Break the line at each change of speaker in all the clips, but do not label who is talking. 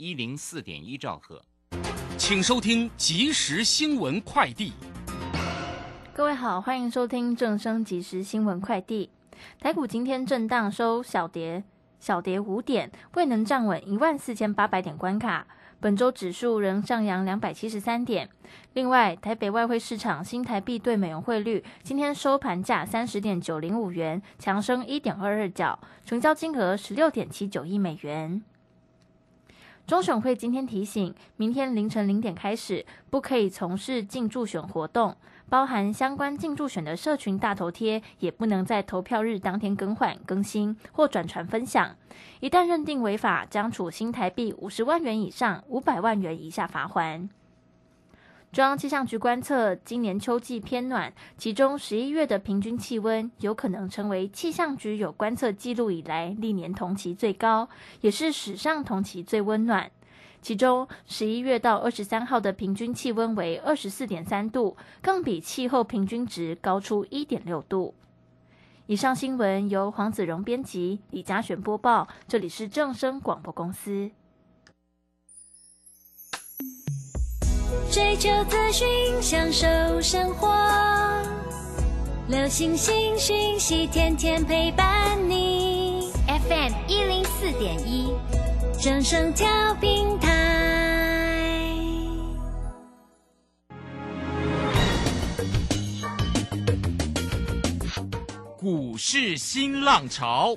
一零四点一兆赫，
请收听即时新闻快递。
各位好，欢迎收听正声即时新闻快递。台股今天震荡收小跌，小跌五点，未能站稳一万四千八百点关卡。本周指数仍上扬两百七十三点。另外，台北外汇市场新台币对美元汇率今天收盘价三十点九零五元，强升一点二二角，成交金额十六点七九亿美元。中选会今天提醒，明天凌晨零点开始，不可以从事竞助选活动。包含相关进驻选的社群大头贴，也不能在投票日当天更换、更新或转传分享。一旦认定违法，将处新台币五十万元以上五百万元以下罚款。中央气象局观测，今年秋季偏暖，其中十一月的平均气温有可能成为气象局有观测记录以来历年同期最高，也是史上同期最温暖。其中，十一月到二十三号的平均气温为二十四点三度，更比气候平均值高出一点六度。以上新闻由黄子荣编辑，李嘉璇播报。这里是正声广播公司。
追求资讯，享受生活，流星星讯息，天天陪伴你。FM 一零四点一。正声调平台，
股市新浪潮，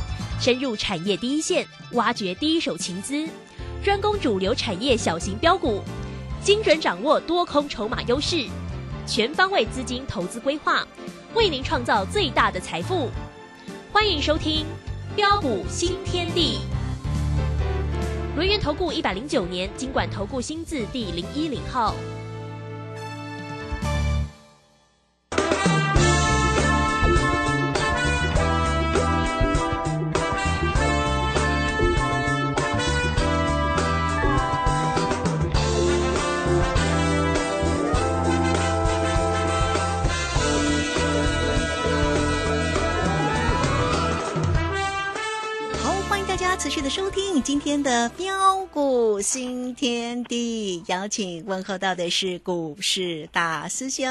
深入产业第一线，挖掘第一手情资，专攻主流产业小型标股，精准掌握多空筹码优势，全方位资金投资规划，为您创造最大的财富。欢迎收听《标股新天地》。轮源投顾一百零九年经管投顾新字第零一零号。
续的收听今天的标股新天地，邀请问候到的是股市大师兄、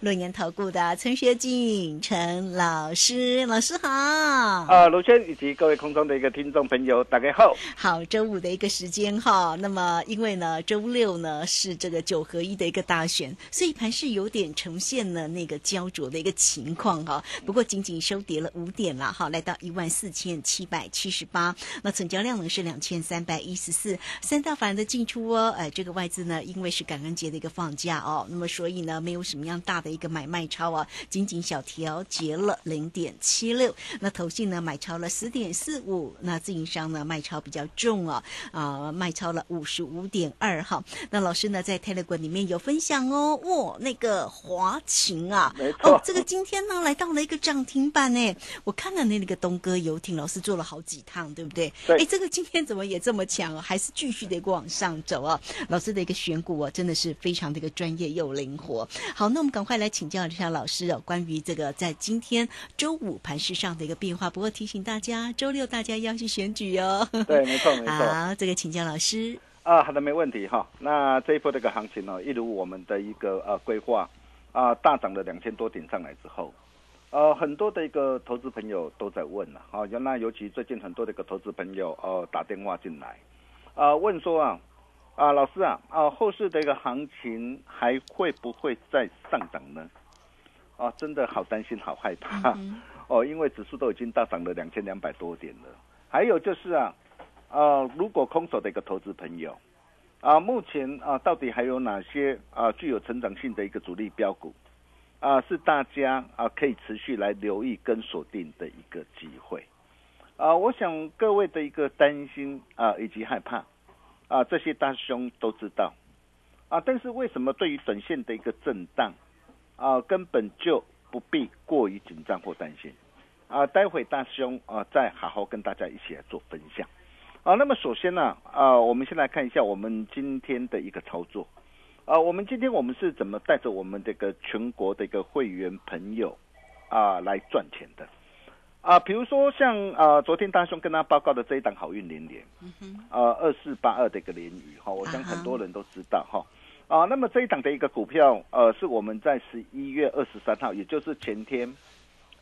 论年投顾的陈学进陈老师，老师好。
啊，卢轩以及各位空中的一个听众朋友，大家好。
好，周五的一个时间哈，那么因为呢，周六呢是这个九合一的一个大选，所以盘是有点呈现了那个焦灼的一个情况哈。不过仅仅收跌了五点了哈，来到一万四千七百七十八。那成交量呢是两千三百一十四，三大法人的进出哦，哎，这个外资呢，因为是感恩节的一个放假哦，那么所以呢，没有什么样大的一个买卖超啊，仅仅小调节了零点七六，那投信呢买超了十点四五，那自营商呢卖超比较重啊，啊，卖超了五十五点二哈，那老师呢在 Telegram 里面有分享哦，哇，那个华勤啊，哦，这个今天呢来到了一个涨停板呢，我看了那那个东哥游艇，老师做了好几趟，对不对？哎，这个今天怎么也这么强哦？还是继续的一个往上走啊？老师的一个选股哦，真的是非常的一个专业又灵活。好，那我们赶快来请教一下老师哦，关于这个在今天周五盘市上的一个变化。不过提醒大家，周六大家要去选举哦。
对，没错，没错。
好，这个请教老师。
啊，好的，没问题哈。那这一波这个行情呢，一如我们的一个呃规划啊，大涨了两千多点上来之后。呃，很多的一个投资朋友都在问了，啊，那尤其最近很多的一个投资朋友呃打电话进来，啊，问说啊，啊，老师啊，啊，后市的一个行情还会不会再上涨呢？啊，真的好担心，好害怕，哦，因为指数都已经大涨了两千两百多点了。还有就是啊，啊，如果空手的一个投资朋友，啊，目前啊，到底还有哪些啊具有成长性的一个主力标股？啊，是大家啊可以持续来留意跟锁定的一个机会，啊，我想各位的一个担心啊以及害怕啊，这些大师兄都知道啊，但是为什么对于短线的一个震荡啊，根本就不必过于紧张或担心啊？待会大师兄啊再好好跟大家一起来做分享啊。那么首先呢啊，我们先来看一下我们今天的一个操作啊，我们今天我们是怎么带着我们这个全国的一个会员朋友啊来赚钱的？啊，比如说像呃，昨天大兄跟他报告的这一档好运连连，呃，二四八二的一个连雨哈，我想很多人都知道哈。啊，那么这一档的一个股票，呃，是我们在十一月二十三号，也就是前天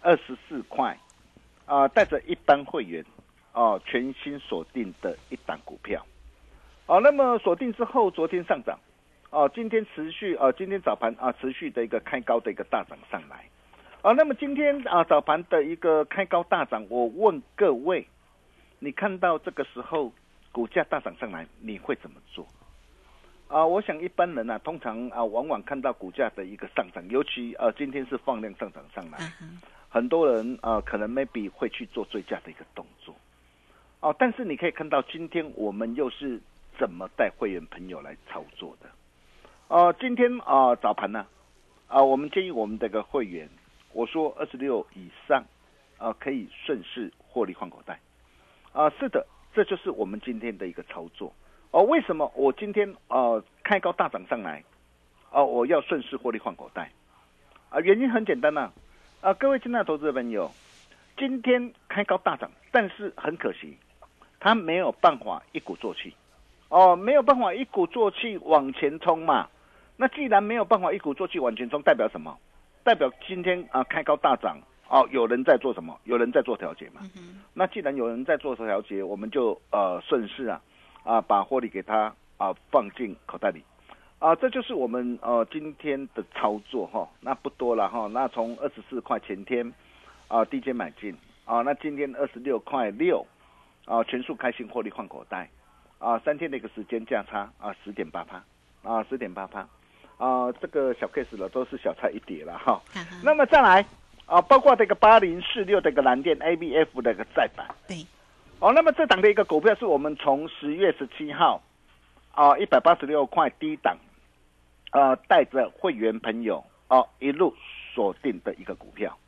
二十四块，啊，带着一般会员，哦，全新锁定的一档股票。哦，那么锁定之后，昨天上涨，哦，今天持续，呃，今天早盘啊，持续的一个开高的一个大涨上来。啊，那么今天啊早盘的一个开高大涨，我问各位，你看到这个时候股价大涨上来，你会怎么做？啊，我想一般人啊，通常啊往往看到股价的一个上涨，尤其呃今天是放量上涨上来，很多人啊可能 maybe 会去做追加的一个动作。哦，但是你可以看到今天我们又是怎么带会员朋友来操作的？哦，今天啊早盘呢，啊我们建议我们这个会员。我说二十六以上，啊，可以顺势获利换口袋，啊，是的，这就是我们今天的一个操作。哦，为什么我今天呃开高大涨上来，哦，我要顺势获利换口袋，啊，原因很简单呐，啊，各位亲爱的投资的朋友，今天开高大涨，但是很可惜，它没有办法一鼓作气，哦，没有办法一鼓作气往前冲嘛。那既然没有办法一鼓作气往前冲，代表什么？代表今天啊开高大涨哦，有人在做什么？有人在做调节嘛？那既然有人在做调节，我们就呃顺势啊啊把获利给他啊放进口袋里啊，这就是我们呃今天的操作哈。那不多了哈，那从二十四块前天啊低阶买进啊，那今天二十六块六啊全数开心获利换口袋啊，三天的一个时间价差啊十点八趴啊十点八趴。啊，这个小 case 了，都是小菜一碟了哈。那么再来啊，包括这个八零四六的一个蓝电 A B F 的一个再版。
对。
哦，那么这档的一个股票是我们从十月十七号啊一百八十六块低档呃带着会员朋友啊一路锁定的一个股票。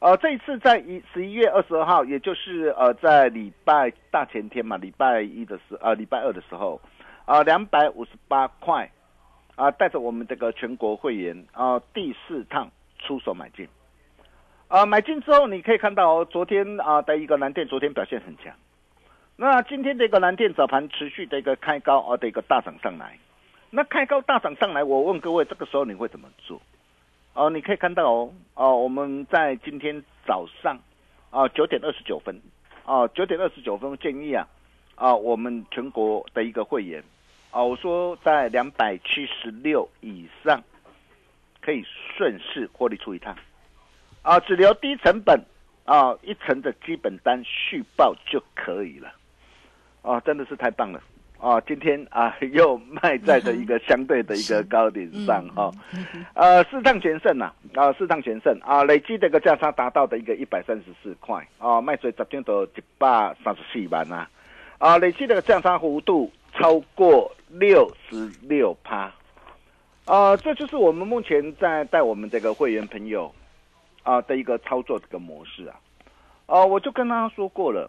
呃，这一次在一十一月二十二号，也就是呃在礼拜大前天嘛，礼拜一的时呃礼拜二的时候啊两百五十八块。啊，带着我们这个全国会员啊，第四趟出手买进，啊，买进之后你可以看到，昨天啊的一个蓝电昨天表现很强，那今天的一个蓝电早盘持续的一个开高啊的一个大涨上来，那开高大涨上来，我问各位，这个时候你会怎么做？哦，你可以看到哦，哦，我们在今天早上啊九点二十九分，啊九点二十九分建议啊，啊我们全国的一个会员。啊，我说在两百七十六以上，可以顺势获利出一趟，啊，只留低成本啊一层的基本单续报就可以了，啊，真的是太棒了，啊，今天啊 又卖在的一个 相对的一个高点上哈，呃，四趟全胜呐，啊，四趟全胜。啊，累计的一个价差达到的一个一百三十四块，啊，卖水十天都一百三十四万呐，啊，累计的价差幅度超过。六十六趴，啊，这就是我们目前在带我们这个会员朋友啊的一个操作这个模式啊，啊，我就跟他说过了，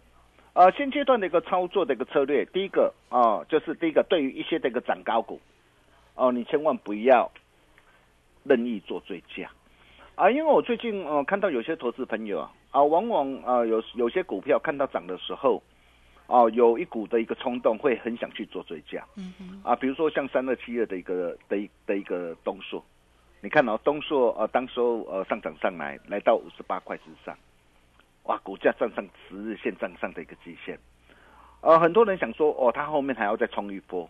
啊，现阶段的一个操作的一个策略，第一个啊，就是第一个对于一些这个涨高股，哦，你千万不要任意做追加，啊，因为我最近呃看到有些投资朋友啊，啊，往往啊有有些股票看到涨的时候。哦，有一股的一个冲动，会很想去做追加。啊，比如说像三二七二的一个的一的一个东硕，你看哦，东硕呃，当时候呃上涨上来，来到五十八块之上，哇，股价站上十日线站上的一个极限。呃，很多人想说，哦，它后面还要再冲一波。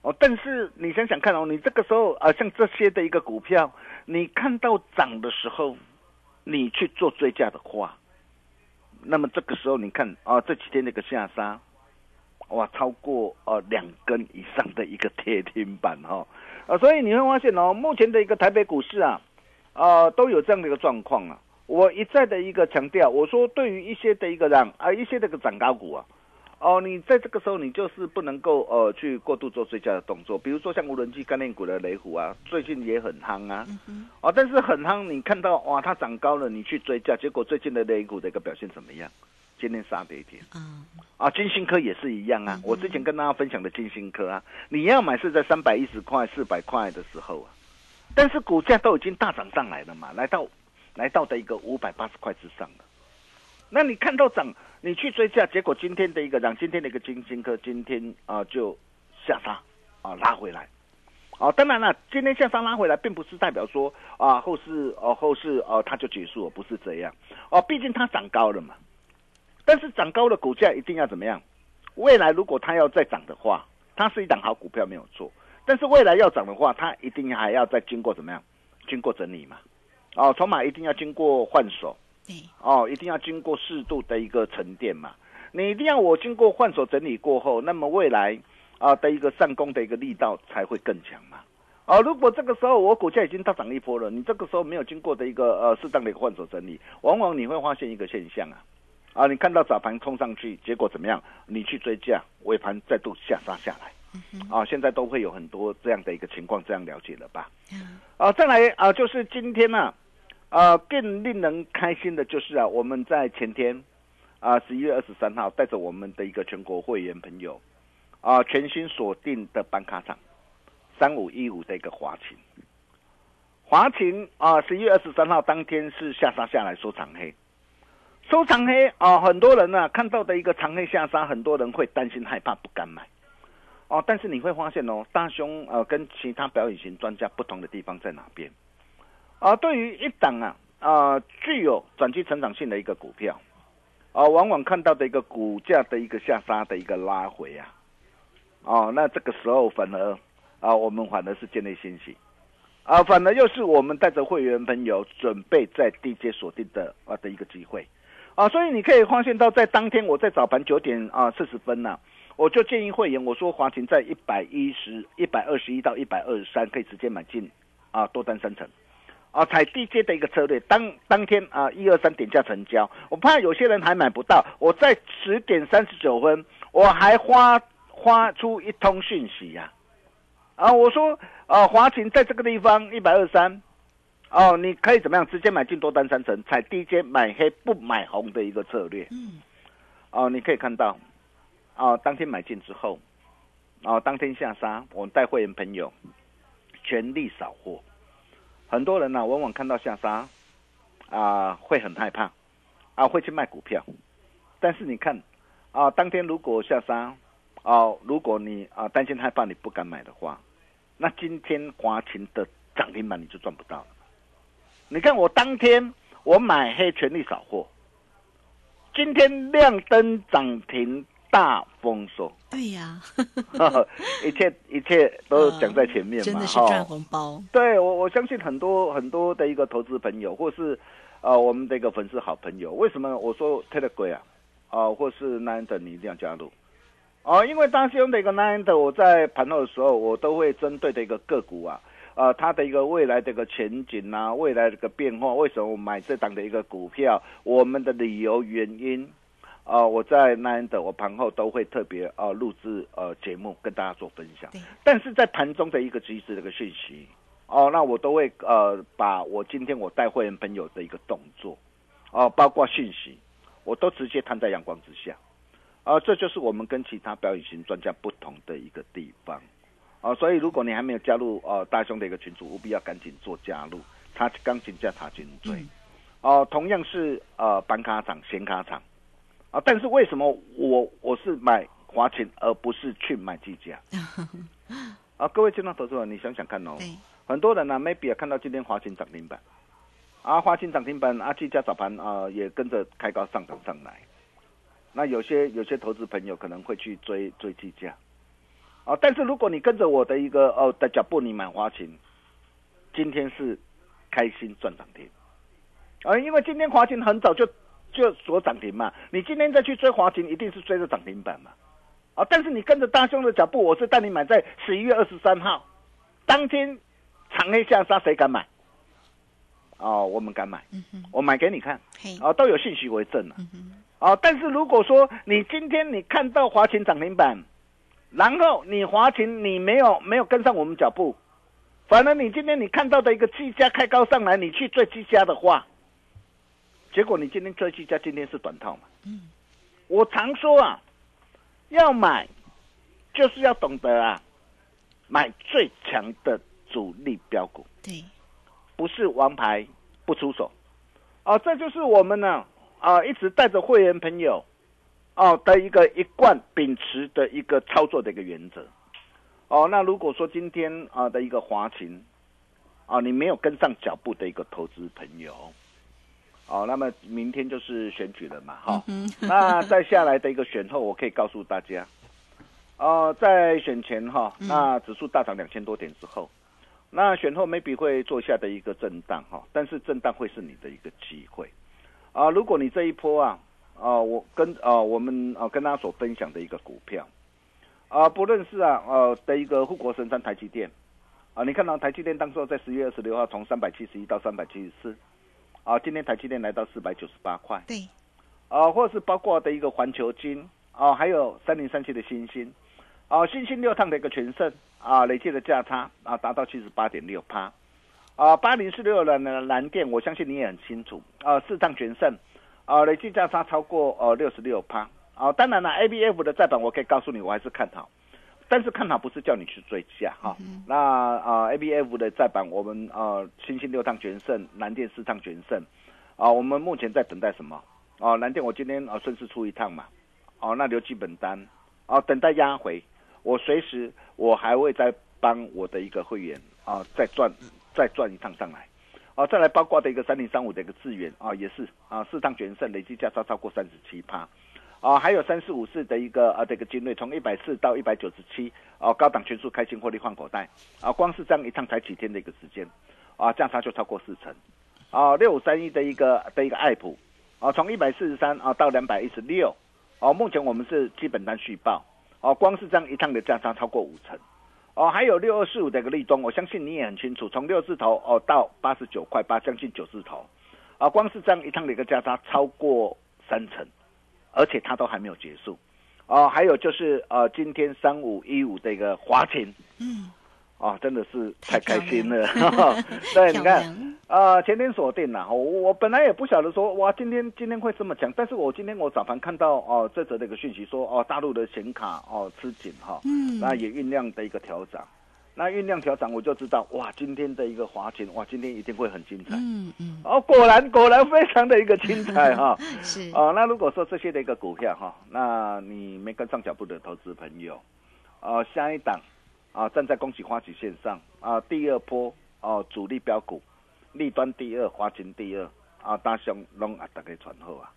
哦，但是你想想看哦，你这个时候啊，像这些的一个股票，你看到涨的时候，你去做追加的话。那么这个时候，你看啊，这几天那个下杀，哇，超过呃两根以上的一个跌停板哈，啊，所以你会发现哦，目前的一个台北股市啊，啊，都有这样的一个状况啊。我一再的一个强调，我说对于一些的一个让啊一些这个涨高股啊，哦，你在这个时候你就是不能够呃去过度做追加的动作，比如说像无人机概念股的雷虎啊，最近也很夯啊，哦，但是很夯，你看到哇它涨高了，你去追加，结果最近的雷股的一个表现怎么样？今天杀跌一点
嗯，
啊，金星科也是一样啊，我之前跟大家分享的金星科啊，你要买是在三百一十块、四百块的时候啊，但是股价都已经大涨上来了嘛，来到来到的一个五百八十块之上了。那你看到涨，你去追价，结果今天的一个涨，今天的一个金星科今天啊、就下杀啊拉回来。哦，当然了，今天下杀拉回来，并不是代表说啊后市哦后市哦它就结束了，不是这样哦，毕竟它涨高了嘛。但是涨高的股价一定要怎么样？未来如果它要再涨的话，它是一档好股票没有错。但是未来要涨的话，它一定还要再经过怎么样？经过整理嘛。哦，筹码一定要经过换手。
对，
哦，一定要经过适度的一个沉淀嘛。你一定要我经过换手整理过后，那么未来啊的一个上攻的一个力道才会更强嘛。哦，如果这个时候我股价已经大涨一波了，你这个时候没有经过的一个呃适当的一个换手整理，往往你会发现一个现象啊，啊，你看到早盘冲上去，结果怎么样？你去追价，尾盘再度下杀下来。啊，现在都会有很多这样的一个情况，这样了解了吧？啊，再来啊，就是今天呢、啊，呃，更令人开心的就是啊，我们在前天啊，十一月二十三号，带着我们的一个全国会员朋友啊，全新锁定的板卡厂三五一五的一个华勤，华勤啊，十一月二十三号当天是下杀下来收长黑，收长黑啊，很多人呢、看到的一个长黑下杀，很多人会担心害怕，不敢买。哦，但是你会发现哦，大兄呃跟其他表演型专家不同的地方在哪边？啊，对于一档啊啊具有转机成长性的一个股票，啊，往往看到的一个股价的一个下杀的一个拉回啊，哦，那这个时候反而啊，我们反而是建立信心，啊，反而又是我们带着会员朋友准备在低阶锁定的啊的一个机会，啊，所以你可以发现到在当天我在早盘九点啊四十分呢、我就建议会员我说华勤在一百一十、一百二十一到一百二十三可以直接买进啊多单三成。啊，踩低阶的一个策略，当当天啊一二三点价成交，我怕有些人还买不到，我在十点三十九分，我还花花出一通讯息呀、啊，我说啊华勤在这个地方一百二三，哦，你可以怎么样直接买进多单三成，踩低阶买黑不买红的一个策略，
嗯，
哦，你可以看到，哦，当天买进之后，哦，当天下杀，我带会员朋友全力扫货。很多人呢、往往看到下杀，啊、会很害怕，啊，会去卖股票。但是你看，啊，当天如果下杀，哦、如果你啊、担心害怕你不敢买的话，那今天华勤的涨停板你就赚不到了。你看我当天我买黑权力扫货，今天亮灯涨停大丰收，
对呀、
一切一切都讲在前面嘛，
真的是
哈。
赚红包，
对我，我相信很多很多的一个投资朋友，或是呃我们的一个粉丝好朋友，为什么我说 Telegram 啊，啊、或是 Nine 的你一定要加入。啊、因为大师兄的一个 Nine 的，我在盘后的时候，我都会针对的一个个股啊，呃，它的一个未来的一个前景啊，未来的一个变化，为什么我买这档的一个股票，我们的理由原因。啊、我在 Nine 的，我盘后都会特别啊录制呃节目跟大家做分享。
对。
但是在盘中的一个及时的一个讯息，哦，那我都会呃把我今天我带会员朋友的一个动作，哦，包括讯息，我都直接摊在阳光之下，啊、这就是我们跟其他表演型专家不同的一个地方，啊、所以如果你还没有加入呃大兄的一个群组，务必要赶紧做加入，他钢琴价查金追，
嗯。
哦、同样是呃板卡厂、显卡厂，啊，但是为什么我我是买华勤而不是去买技嘉？啊，各位听众投资者，你想想看哦，很多人呢、maybe 啊看到今天华勤涨停板，啊，华勤涨停板，啊，技嘉早盘啊也跟着开高上涨上来，那有些有些投资朋友可能会去追追技嘉，啊，但是如果你跟着我的一个哦的脚步，你买华勤，今天是开心赚涨停，啊，因为今天华勤很早就就锁涨停嘛，你今天再去追华勤，一定是追着涨停板嘛。啊！但是你跟着大兄的脚步，我是带你买在十一月二十三号，当天长黑下杀，谁敢买？哦，我们敢买，
嗯，
我买给你看，
嘿，
啊，都有信息为证了。啊，但是如果说你今天你看到华勤涨停板，然后你华勤你没有没有跟上我们脚步，反而你今天你看到的一个技嘉开高上来，你去追技嘉的话，结果你今天追技嘉今天是短套嘛？
嗯，
我常说啊，要买就是要懂得啊，买最强的主力标股。
对，
不是王牌不出手，哦，这就是我们呢啊一直带着会员朋友哦的一个一贯秉持的一个操作的一个原则。哦，那如果说今天啊的一个华勤啊你没有跟上脚步的一个投资朋友，哦，那么明天就是选举了嘛，哈、
嗯
那再下来的一个选后，我可以告诉大家，呃，在选前哈，那指数大涨两千多点之后，那选后 maybe 会做下的一个震荡哈，但是震荡会是你的一个机会。啊、如果你这一波啊，啊、我跟啊、我们啊、跟大家所分享的一个股票啊、不论是啊呃的一个护国神山台积电啊，你看到台积电当时候在十月二十六号从三百七十一到三百七十四，啊，今天台积电来到四百九十八块，
对，
啊，或者是包括的一个环球金啊，还有三零三七的新星。啊，新星六趟的一个全胜啊，累计的价差啊达到七十八点六趴。啊，八零四六的蓝蓝电，我相信你也很清楚。啊，四趟全胜啊，累计价差超过呃六十六趴。啊，当然了，A B F 的再版我可以告诉你，我还是看好。但是看好不是叫你去追价哈，那啊、A B F 的再版我们呃新兴六趟全胜，蓝电四趟全胜，啊，我们目前在等待什么？哦，蓝电我今天啊顺势出一趟嘛，哦，那留基本单，哦，等待压回，我随时我还会再帮我的一个会员啊再赚再赚一趟上来，哦，再来包括的一个三零三五的一个资源啊也是啊四趟全胜，累计价差超过三十七趴。啊，还有三四五四的一个啊，这个精锐从一百四到一百九十七，哦，高档全数开新获利换口袋，啊，光是这样一趟才几天的一个时间，啊，价差就超过四成，啊，六五三一的一个的一个爱普，啊，从一百四十三啊到两百一十六，哦，目前我们是基本单续报，哦，光是这样一趟的价差超过五成，哦，还有六二四五的一个立中，我相信你也很清楚，从六字头哦到八十九块八，将近九字头，啊，光是这样一趟的一个价差超过三成。而且它都还没有结束，哦，还有就是呃，今天三五一五的一个华勤，
嗯，
哦，真的是太
太
开心了。
漂，
对，你看，
漂亮，
呃，前天锁定了，我我本来也不晓得说哇，今天今天会这么强，但是我今天我早盘看到哦、这则的一个讯息说哦，大陆的显卡哦吃紧哈，
嗯。
那也酝酿的一个调整，那酝酿调整我就知道哇，今天的一个华情哇，今天一定会很精彩，
嗯嗯，
哦，果然果然非常的一个精彩 哈。
是，
哦，那如果说这些的一个股票哈，那你没跟上脚步的投资朋友，呃，下一档啊，站在恭喜花旗线上啊，第二波哦，主力标股，立端第二，华勤第二啊，大雄龙啊，大概传后啊。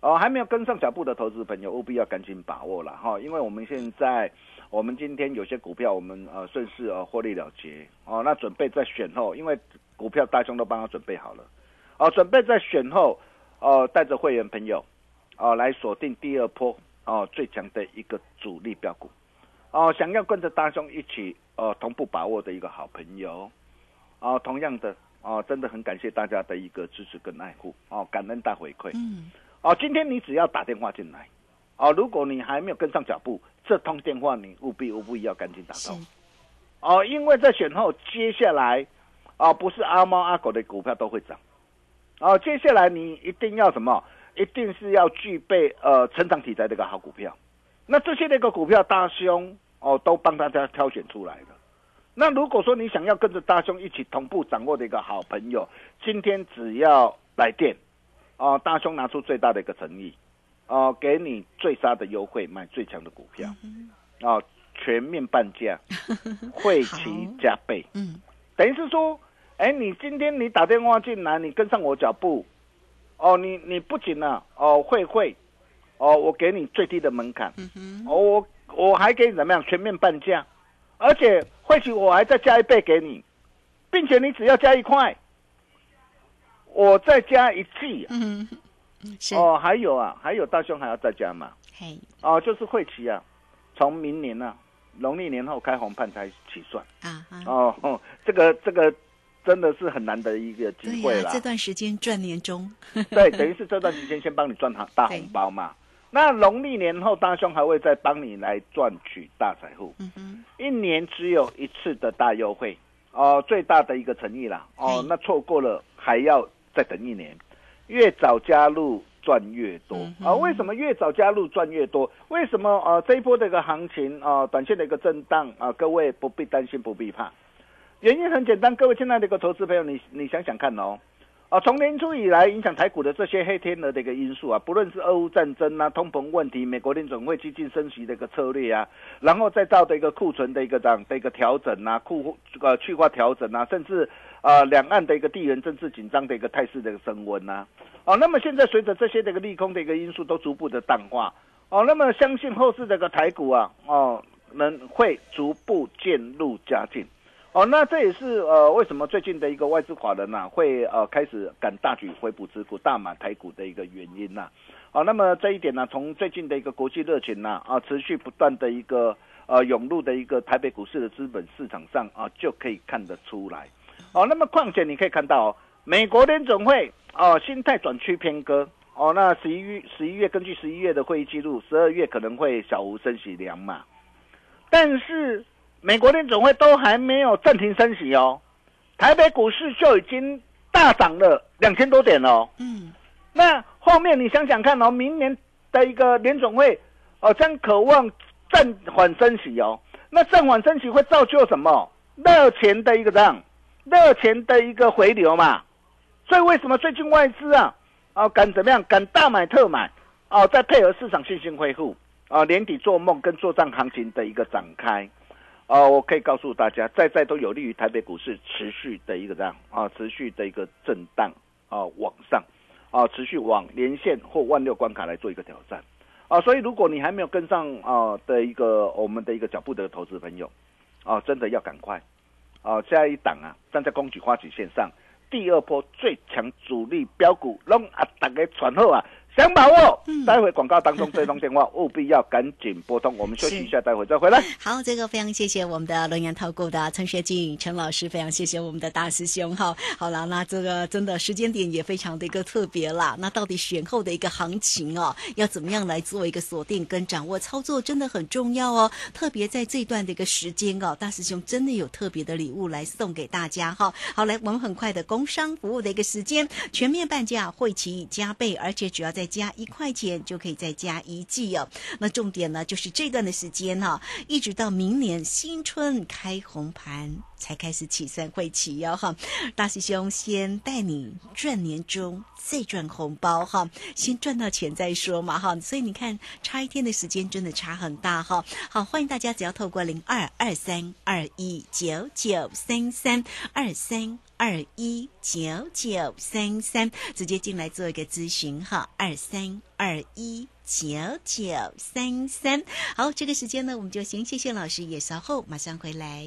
哦，还没有跟上脚步的投资朋友，务必要赶紧把握了哈，因为我们现在，我们今天有些股票，我们呃顺势呃获利了结哦，那准备在选后，因为股票大兄都帮他准备好了，哦，准备在选后，哦，带着会员朋友，哦，来锁定第二波哦最强的一个主力标股，哦，想要跟着大兄一起呃同步把握的一个好朋友，哦，同样的哦，真的很感谢大家的一个支持跟爱护，哦，感恩大回馈，
嗯，
哦，今天你只要打电话进来，哦，如果你还没有跟上脚步，这通电话你务必务必要赶紧打
是。
到，哦，因为在选后接下来，哦，不是阿猫阿狗的股票都会涨，哦，接下来你一定要什么？一定是要具备呃成长题材的一个好股票，那这些的一个股票大兄哦都帮大家挑选出来了。那如果说你想要跟着大兄一起同步掌握的一个好朋友，今天只要来电，哦，大兄拿出最大的一个诚意，哦，给你最杀的优惠，买最强的股票，哦，全面半价，会期加倍，
嗯，
等于是说，哎，你今天你打电话进来，你跟上我脚步，哦，你你不仅呢、哦会会，哦，我给你最低的门槛，哦，我我还给你怎么样全面半价，而且会期我还再加一倍给你，并且你只要加一块，我再加一季、啊。
嗯，是，
哦，还有啊，还有大兄还要再加嘛？
嘿，
哦，就是会期啊，从明年呢、农历年后开红盘才起算。
啊哈，
哦，哦这个这个真的是很难得一个机会啦。
这段时间赚年终，
对，等于是这段时间先帮你赚大大红包嘛。那农历年后，大兄还会再帮你来赚取大财富。
嗯哼，
一年只有一次的大优惠哦，最大的一个诚意啦哦，那错过了还要再等一年，越早加入赚越多啊、为什么越早加入赚越多？为什么呃这一波的一个行情啊、短线的一个震荡啊、各位不必担心，不必怕。原因很简单，各位亲爱的一个投资朋友，你你想想看哦，啊，从年初以来影响台股的这些黑天鹅的一个因素啊，不论是俄乌战争啊、通膨问题、美国联准会激进升息的一个策略啊，然后再到的一个库存的一个这样的一个调整啊，库呃去化调整啊，甚至啊两岸的一个地缘政治紧张的一个态势的一个升温呐、哦，那么现在随着这些的一个利空的一个因素都逐步的淡化，哦，那么相信后市这个台股啊，哦，能会逐步渐入佳境。哦，那这也是呃为什么最近的一个外资法人呐、会呃开始敢大举回补持股、大买台股的一个原因呐、哦，那么这一点呢、从最近的一个国际热情呐啊持续不断的一个呃涌入的一个台北股市的资本市场上啊就可以看得出来。哦，那么况且你可以看到、哦，美国联总会哦心态转趋偏鸽。哦，那十一月十一月根据十一月的会议记录，十二月可能会小幅升息两码，但是美国联总会都还没有暂停升息哦，台北股市就已经大涨了两千多点哦。
嗯，
那后面你想想看哦，明年的一个联总会哦将渴望暂缓升息哦，那暂缓升息会造就什么？热钱的一个这样，热钱的一个回流嘛。所以为什么最近外资啊，哦敢怎么样？敢大买特买哦，再配合市场信心恢复啊，年底做梦跟做账行情的一个展开。哦，我可以告诉大家，在在都有利于台北股市持续的一个这样啊，持续的一个震荡啊往上啊，持续往连线或万六关卡来做一个挑战啊。所以如果你还没有跟上啊的一个我们的一个脚步的投资朋友啊，真的要赶快啊！下一档啊，站在公举花旗线上，第二波最强主力标股，拢啊大家传后啊。想把握，待会广告当中这通电话 务必要赶紧拨通。我们休息一下，待会再回来。
好，这个非常谢谢我们的龙岩投顾的陈学静陈老师，非常谢谢我们的大师兄哈。好了，那这个真的时间点也非常的一个特别啦。那到底选后的一个行情哦，要怎么样来做一个锁定跟掌握操作，真的很重要哦。特别在这段的一个时间哦，大师兄真的有特别的礼物来送给大家哈。好，来，我们很快的工商服务的一个时间，全面半价，会期加倍，而且主要再加一块钱就可以再加一季哦。那重点呢，就是这段的时间哈、一直到明年新春开红盘才开始起算会期哦哈。大师兄先带你赚年终，再赚红包哈，先赚到钱再说嘛哈。所以你看，差一天的时间真的差很大哈。好，欢迎大家只要透过零二二三二一九九三三二三。二一九九三三，直接进来做一个咨询哈，二三二一九九三三。好，这个时间呢，我们就先谢谢老师，也稍后马上回来。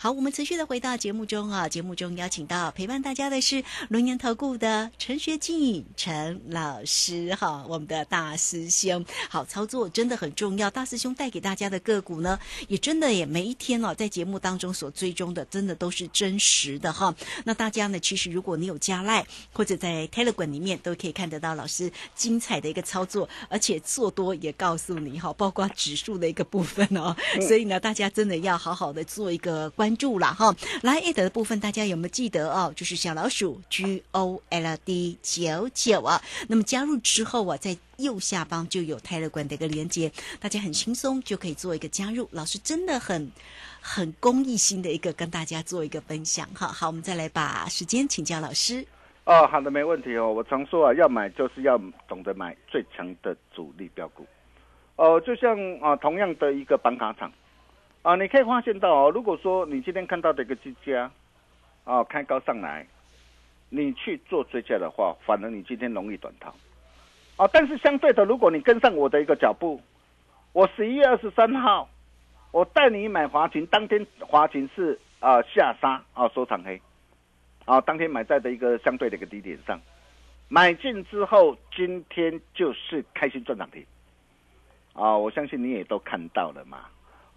好，我们持续的回到节目中啊，节目中邀请到陪伴大家的是龙岩投顾的陈学进陈老师哈，我们的大师兄。好，操作真的很重要，大师兄带给大家的个股呢，也真的也每一天哦，在节目当中所追踪的，真的都是真实的哈。那大家呢，其实如果你有加赖或者在 Telegram 里面，都可以看得到老师精彩的一个操作，而且做多也告诉你哈，包括指数的一个部分哦。所以呢，大家真的要好好的做一个关。关注了哈，来 at 的部分大家有没有记得哦？就是小老鼠 G O L D 九九啊。那么加入之后啊，在右下方就有泰勒管的一个连接，大家很轻松就可以做一个加入。老师真的很很公益心的一个跟大家做一个分享哈。好，我们再来把时间请教老师。
哦，好的，没问题哦。我常说啊，要买就是要懂得买最强的主力标股。哦，就像啊，同样的一个板卡厂。啊，你可以发现到哦，如果说你今天看到的一个机价，啊，开高上来，你去做追加的话，反而你今天容易短套，啊，但是相对的，如果你跟上我的一个脚步，我十一月二十三号，我带你买华勤，当天华勤是啊下杀啊收长黑，啊，当天买在的一个相对的一个低点上，买进之后，今天就是开心赚涨停，啊，我相信你也都看到了嘛。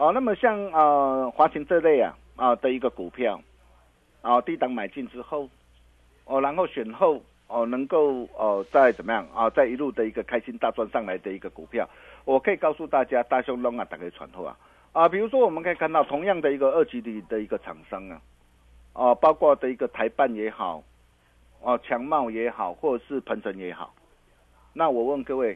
哦，那么像呃华勤这类啊啊的一个股票，啊低档买进之后，哦然后选后哦能够哦再怎么样啊再一路的一个开心大赚上来的一个股票，我可以告诉大家，大胸龙啊打开传呼啊啊，比如说我们可以看到同样的一个二级里的一个厂商啊，啊包括的一个台办也好，哦强茂也好，或者是鹏程也好，那我问各位，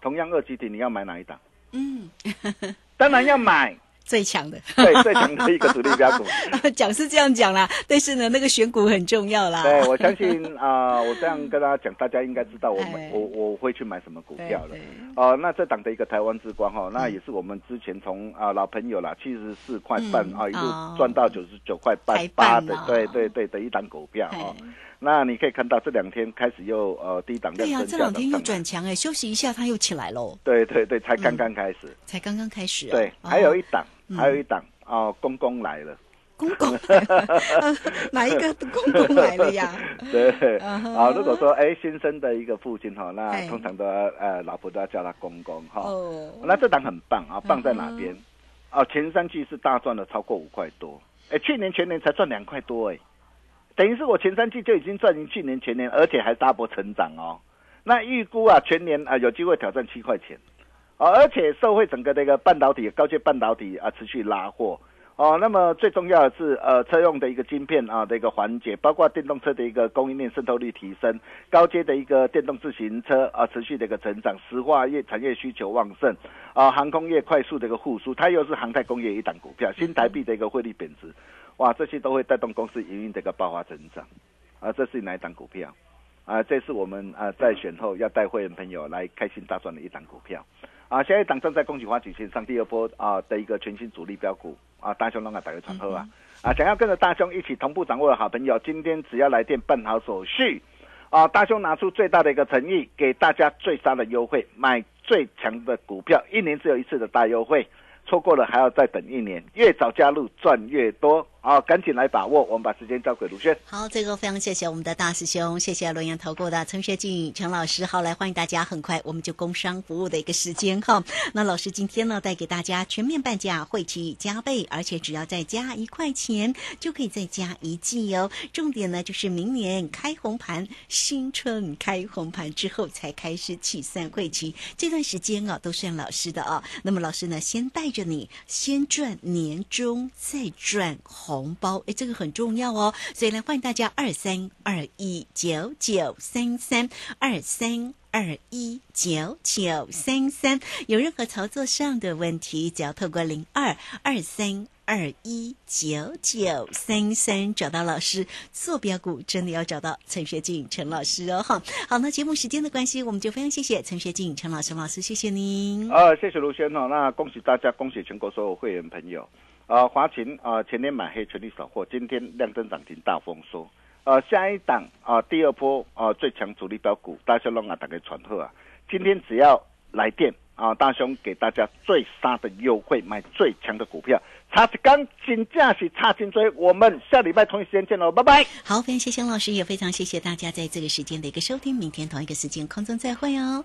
同样二级体你要买哪一档？嗯。当然要买
最强的，
对最强的一个主力标股。
讲是这样讲啦，但是呢，那个选股很重要啦。
对，我相信啊，我这样跟大家讲，大家应该知道我们我我会去买什么股票了。哦，那这档的一个台湾之光哈，那也是我们之前从啊老朋友啦，七十四块半啊一路赚到九十九块半八的，对对对的一档股票哈。那你可以看到这两天开始又呃低档量增
加，这两天又转强哎，休息一下它又起来喽。
对对对，才刚刚开始，
才刚刚开始。
对，还有一档，还有一档哦，公公来了，
公公？哪一个公公来了呀？
对，啊，如果说哎新生的一个父亲哈，那通常都要呃老婆都要叫他公公哈。哦，那这档很棒啊，棒在哪边？哦，前三季是大赚了超过五块多，哎，去年全年才赚两块多哎。等于是我前三季就已经赚赢去年全年，而且还大波成长哦。那预估啊，全年啊有机会挑战七块钱，哦，而且社会整个的一个半导体、高阶半导体啊持续拉货哦。那么最重要的是呃车用的一个晶片啊的一个环节，包括电动车的一个供应链渗透率提升，高阶的一个电动自行车啊持续的一个成长，石化业产业需求旺盛啊，航空业快速的一个复苏，它又是航太工业一档股票，新台币的一个汇率贬值。哇，这些都会带动公司营运的一个爆发增长，啊，这是哪一档股票？啊，这是我们啊在选后要带会员朋友来开心大赚的一档股票，啊，下一档正在恭喜花旗线上第二波啊的一个全新主力标股啊，大兄龙啊打个传呼啊，啊，想要跟着大兄一起同步掌握的好朋友，今天只要来电办好手续，啊，大兄拿出最大的一个诚意，给大家最大的优惠，买最强的股票，一年只有一次的大优惠。错过了还要再等一年，越早加入赚越多，好，赶紧来把握。我们把时间交给卢轩。
好，这个非常谢谢我们的大师兄，谢谢洛阳投顾的陈学进陈老师。好，来欢迎大家，很快我们就工商服务的一个时间哈。那老师今天呢带给大家全面半价，会期加倍，而且只要再加一块钱就可以再加一季哦。重点呢就是明年开红盘，新春开红盘之后才开始起算会期，这段时间啊都是让老师的啊。那么老师呢先带。着你先赚年终，再赚红红包，哎，这个很重要哦。所以来欢迎大家二三二一九九三三二三二一九九三三，有任何操作上的问题，只要透过零二二三。二一九九三三找到老师坐标股，真的要找到陈学静陈老师哦哈。好，那节目时间的关系，我们就非常谢谢陈学静陈老师老师，谢谢您。
啊，谢谢卢轩哦。那恭喜大家，恭喜全国所有会员朋友。呃，华勤啊，前天买黑全力扫货，今天量增涨停大丰收。呃，下一档啊，第二波啊，最强主力标股大小龙啊，打开传贺啊，今天只要来电啊，大兄给大家最杀的优惠，买最强的股票，差是刚金价是差金追，我们下礼拜同一时间见喽，拜拜。
好，非常谢谢老师，也非常谢谢大家在这个时间的一个收听，明天同一个时间空中再会哦。